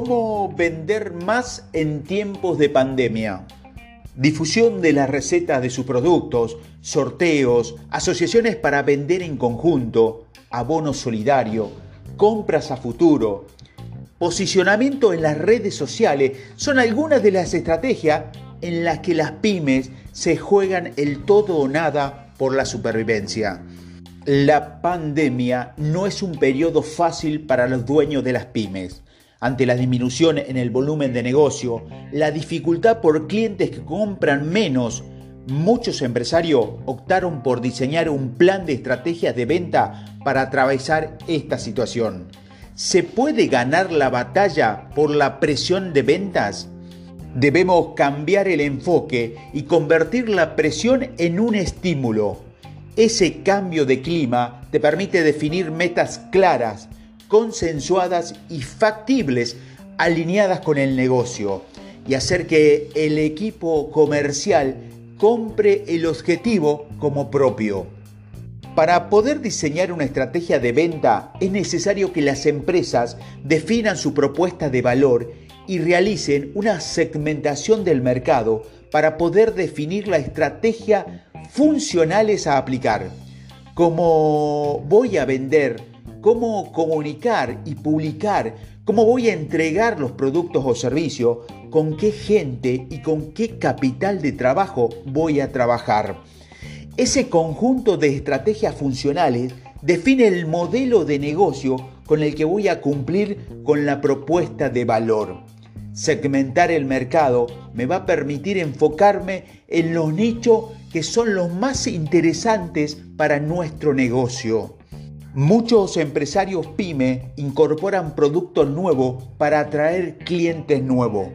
¿Cómo vender más en tiempos de pandemia? Difusión de las recetas de sus productos, sorteos, asociaciones para vender en conjunto, abono solidario, compras a futuro, posicionamiento en las redes sociales son algunas de las estrategias en las que las pymes se juegan el todo o nada por la supervivencia. La pandemia no es un periodo fácil para los dueños de las pymes. Ante la disminución en el volumen de negocio, la dificultad por clientes que compran menos, muchos empresarios optaron por diseñar un plan de estrategias de venta para atravesar esta situación. ¿Se puede ganar la batalla por la presión de ventas? Debemos cambiar el enfoque y convertir la presión en un estímulo. Ese cambio de clima te permite definir metas claras, consensuadas y factibles, alineadas con el negocio, y hacer que el equipo comercial compre el objetivo como propio. Para poder diseñar una estrategia de venta es necesario que las empresas definan su propuesta de valor y realicen una segmentación del mercado para poder definir la estrategia funcionales a aplicar. Cómo voy a vender, cómo comunicar y publicar, cómo voy a entregar los productos o servicios, con qué gente y con qué capital de trabajo voy a trabajar. Ese conjunto de estrategias funcionales define el modelo de negocio con el que voy a cumplir con la propuesta de valor. Segmentar el mercado me va a permitir enfocarme en los nichos que son los más interesantes para nuestro negocio. Muchos empresarios pyme incorporan productos nuevos para atraer clientes nuevos.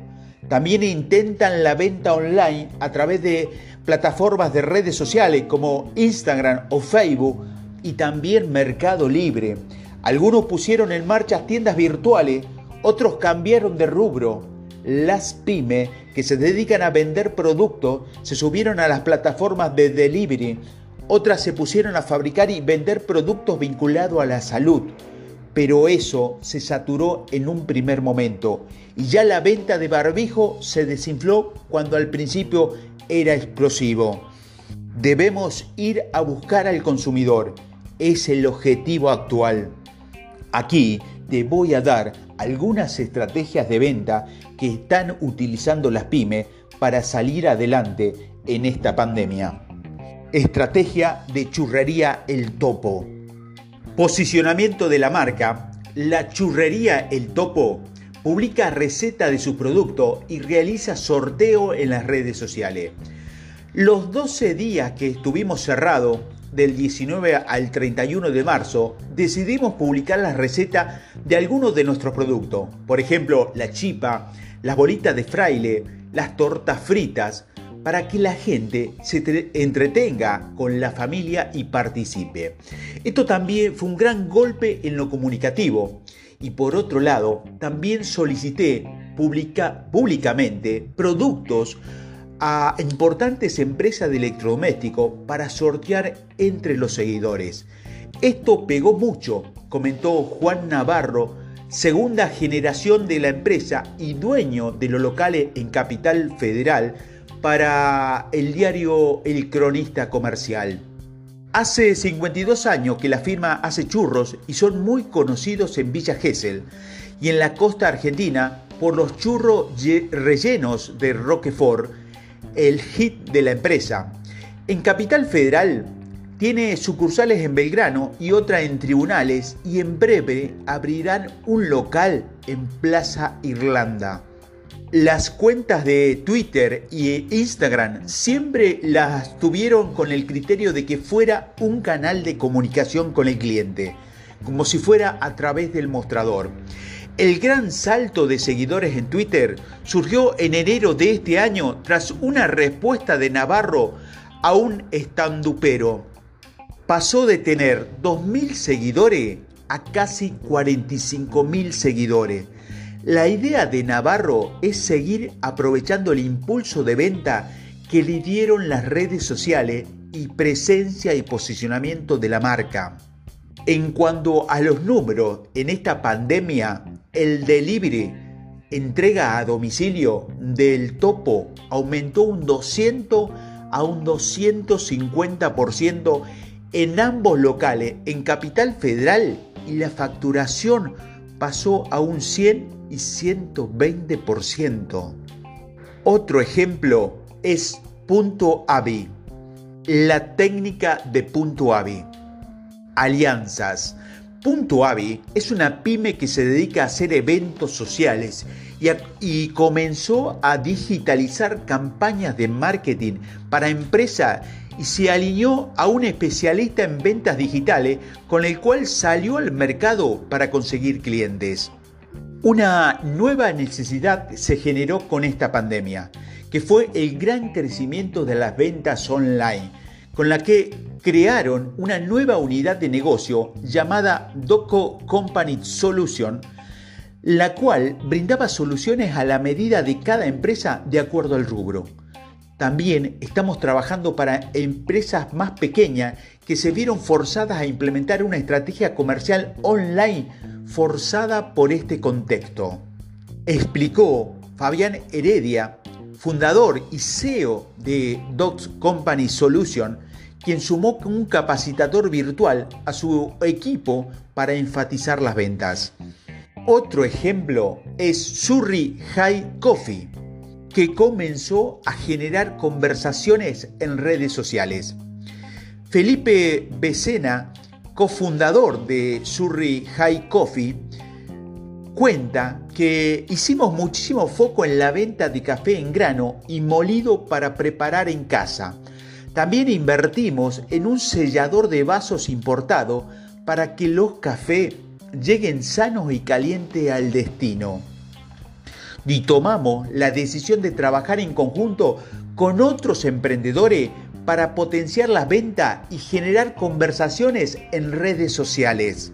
También intentan la venta online a través de plataformas de redes sociales como Instagram o Facebook y también Mercado Libre. Algunos pusieron en marcha tiendas virtuales, otros cambiaron de rubro. Las pymes que se dedican a vender productos se subieron a las plataformas de delivery, otras se pusieron a fabricar y vender productos vinculados a la salud. Pero eso se saturó en un primer momento y ya la venta de barbijo se desinfló cuando al principio era explosivo. Debemos ir a buscar al consumidor. Es el objetivo actual. Aquí te voy a dar algunas estrategias de venta que están utilizando las pymes para salir adelante en esta pandemia. Estrategia de churrería El Topo. Posicionamiento de la marca. La churrería El Topo publica receta de su producto y realiza sorteo en las redes sociales. Los 12 días que estuvimos cerrados, del 19 al 31 de marzo, decidimos publicar las recetas de algunos de nuestros productos. Por ejemplo, la chipa, las bolitas de fraile, las tortas fritas, para que la gente se entretenga con la familia y participe. Esto también fue un gran golpe en lo comunicativo. Y por otro lado, también solicité públicamente productos a importantes empresas de electrodomésticos para sortear entre los seguidores. Esto pegó mucho, comentó Juan Navarro, segunda generación de la empresa y dueño de los locales en Capital Federal, para el diario El Cronista Comercial. Hace 52 años que la firma hace churros y son muy conocidos en Villa Gesell y en la costa argentina por los churros rellenos de Roquefort, el hit de la empresa. En Capital Federal tiene sucursales en Belgrano y otra en Tribunales y en breve abrirán un local en Plaza Irlanda. Las cuentas de Twitter y Instagram siempre las tuvieron con el criterio de que fuera un canal de comunicación con el cliente, como si fuera a través del mostrador. El gran salto de seguidores en Twitter surgió en enero de este año tras una respuesta de Navarro a un estandupero. Pasó de tener 2.000 seguidores a casi 45.000 seguidores. La idea de Navarro es seguir aprovechando el impulso de venta que le dieron las redes sociales y presencia y posicionamiento de la marca. En cuanto a los números, en esta pandemia, el delivery entrega a domicilio del topo aumentó un 200 a un 250% en ambos locales, en Capital Federal, y la facturación pasó a un 100 y 120%. Otro ejemplo es Punto AVI, la técnica de Punto AVI. Alianzas. Punto AVI es una pyme que se dedica a hacer eventos sociales y, y, comenzó a digitalizar campañas de marketing para empresas y se alineó a un especialista en ventas digitales con el cual salió al mercado para conseguir clientes. Una nueva necesidad se generó con esta pandemia, que fue el gran crecimiento de las ventas online, con la que crearon una nueva unidad de negocio llamada Doco Company Solution, la cual brindaba soluciones a la medida de cada empresa de acuerdo al rubro. También estamos trabajando para empresas más pequeñas que se vieron forzadas a implementar una estrategia comercial online forzada por este contexto. Explicó Fabián Heredia, fundador y CEO de Docs Company Solution, quien sumó un capacitador virtual a su equipo para enfatizar las ventas. Otro ejemplo es Surrey High Coffee, que comenzó a generar conversaciones en redes sociales. Felipe Becena cofundador de Surrey High Coffee, cuenta que hicimos muchísimo foco en la venta de café en grano y molido para preparar en casa. También invertimos en un sellador de vasos importado para que los cafés lleguen sanos y calientes al destino. Y tomamos la decisión de trabajar en conjunto con otros emprendedores para potenciar la venta y generar conversaciones en redes sociales.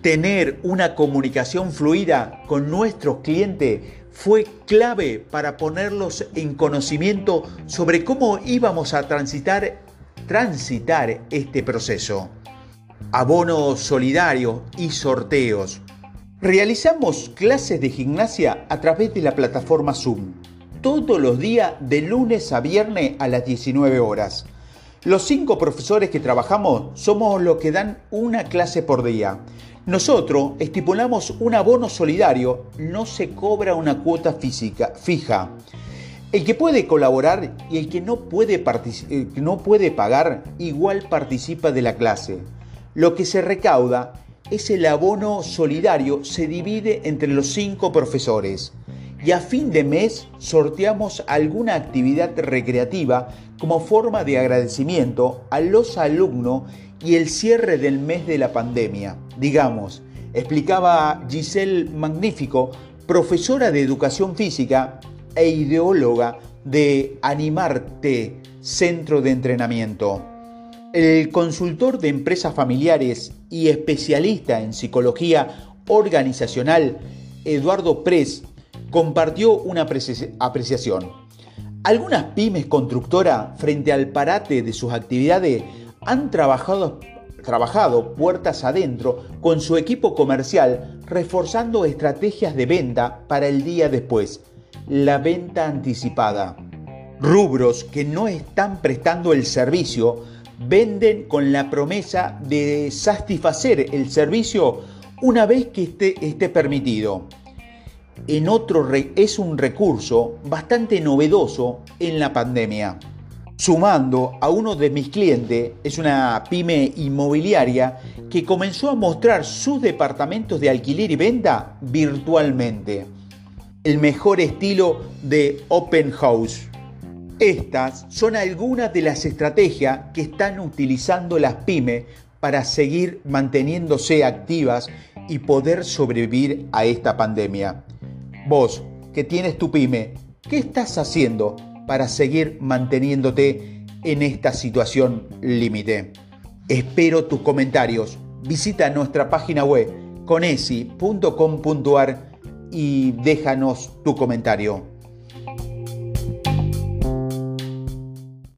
Tener una comunicación fluida con nuestros clientes fue clave para ponerlos en conocimiento sobre cómo íbamos a transitar, transitar este proceso. Abonos solidarios y sorteos. Realizamos clases de gimnasia a través de la plataforma Zoom todos los días de lunes a viernes a las 19 horas. Los cinco profesores que trabajamos somos los que dan una clase por día. Nosotros estipulamos un abono solidario, no se cobra una cuota física fija. El que puede colaborar y el que no puede, eh, no puede pagar igual participa de la clase. Lo que se recauda es el abono solidario, se divide entre los cinco profesores y a fin de mes sorteamos alguna actividad recreativa como forma de agradecimiento a los alumnos y el cierre del mes de la pandemia. Digamos, explicaba Giselle Magnífico, profesora de educación física e ideóloga de Animarte, Centro de Entrenamiento. El consultor de empresas familiares y especialista en psicología organizacional, Eduardo Pres, compartió una apreciación. Algunas pymes constructoras, frente al parate de sus actividades, han trabajado, trabajado puertas adentro con su equipo comercial, reforzando estrategias de venta para el día después, la venta anticipada. Rubros que no están prestando el servicio venden con la promesa de satisfacer el servicio una vez que esté, esté permitido en otro es un recurso bastante novedoso en la pandemia. Sumando a uno de mis clientes, es una pyme inmobiliaria que comenzó a mostrar sus departamentos de alquiler y venta virtualmente. El mejor estilo de Open House. Estas son algunas de las estrategias que están utilizando las pymes para seguir manteniéndose activas y poder sobrevivir a esta pandemia. Vos, que tienes tu pyme, ¿qué estás haciendo para seguir manteniéndote en esta situación límite? Espero tus comentarios. Visita nuestra página web conesi.com.ar y déjanos tu comentario.